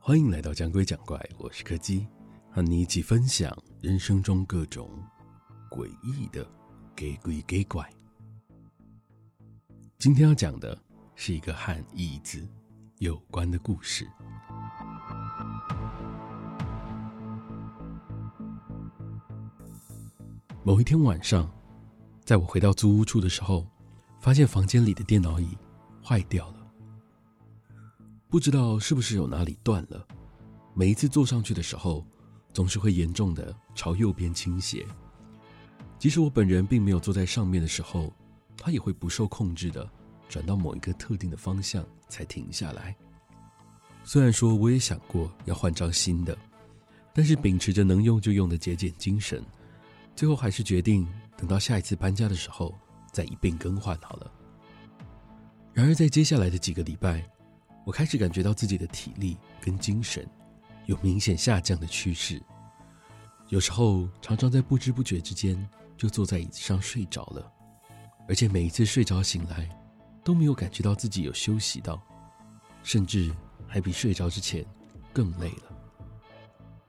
欢迎来到讲鬼讲怪，我是柯基，和你一起分享人生中各种诡异的给鬼给怪。今天要讲的是一个和椅子有关的故事。某一天晚上，在我回到租屋处的时候，发现房间里的电脑椅坏掉了。不知道是不是有哪里断了，每一次坐上去的时候，总是会严重的朝右边倾斜。即使我本人并没有坐在上面的时候，它也会不受控制的转到某一个特定的方向才停下来。虽然说我也想过要换张新的，但是秉持着能用就用的节俭精神，最后还是决定等到下一次搬家的时候再一并更换好了。然而在接下来的几个礼拜，我开始感觉到自己的体力跟精神有明显下降的趋势，有时候常常在不知不觉之间就坐在椅子上睡着了，而且每一次睡着醒来都没有感觉到自己有休息到，甚至还比睡着之前更累了。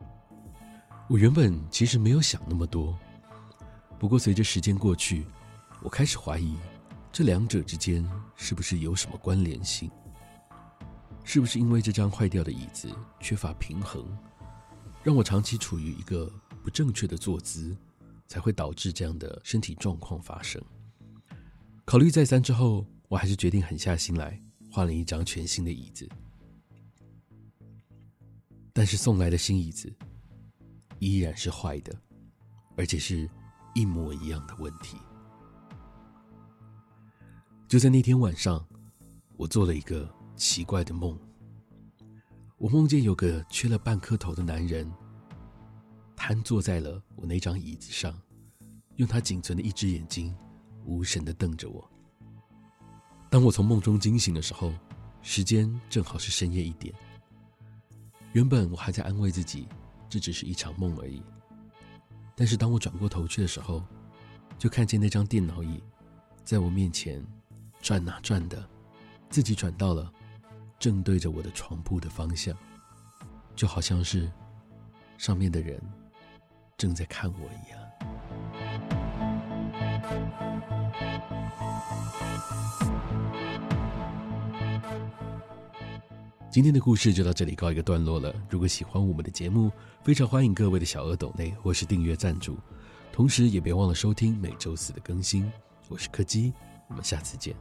我原本其实没有想那么多，不过随着时间过去，我开始怀疑这两者之间是不是有什么关联性。是不是因为这张坏掉的椅子缺乏平衡，让我长期处于一个不正确的坐姿，才会导致这样的身体状况发生？考虑再三之后，我还是决定狠下心来换了一张全新的椅子。但是送来的新椅子依然是坏的，而且是一模一样的问题。就在那天晚上，我做了一个。奇怪的梦，我梦见有个缺了半颗头的男人，瘫坐在了我那张椅子上，用他仅存的一只眼睛，无神的瞪着我。当我从梦中惊醒的时候，时间正好是深夜一点。原本我还在安慰自己，这只是一场梦而已。但是当我转过头去的时候，就看见那张电脑椅，在我面前转啊转的，自己转到了。正对着我的床铺的方向，就好像是上面的人正在看我一样。今天的故事就到这里告一个段落了。如果喜欢我们的节目，非常欢迎各位的小额抖内或是订阅赞助，同时也别忘了收听每周四的更新。我是柯基，我们下次见。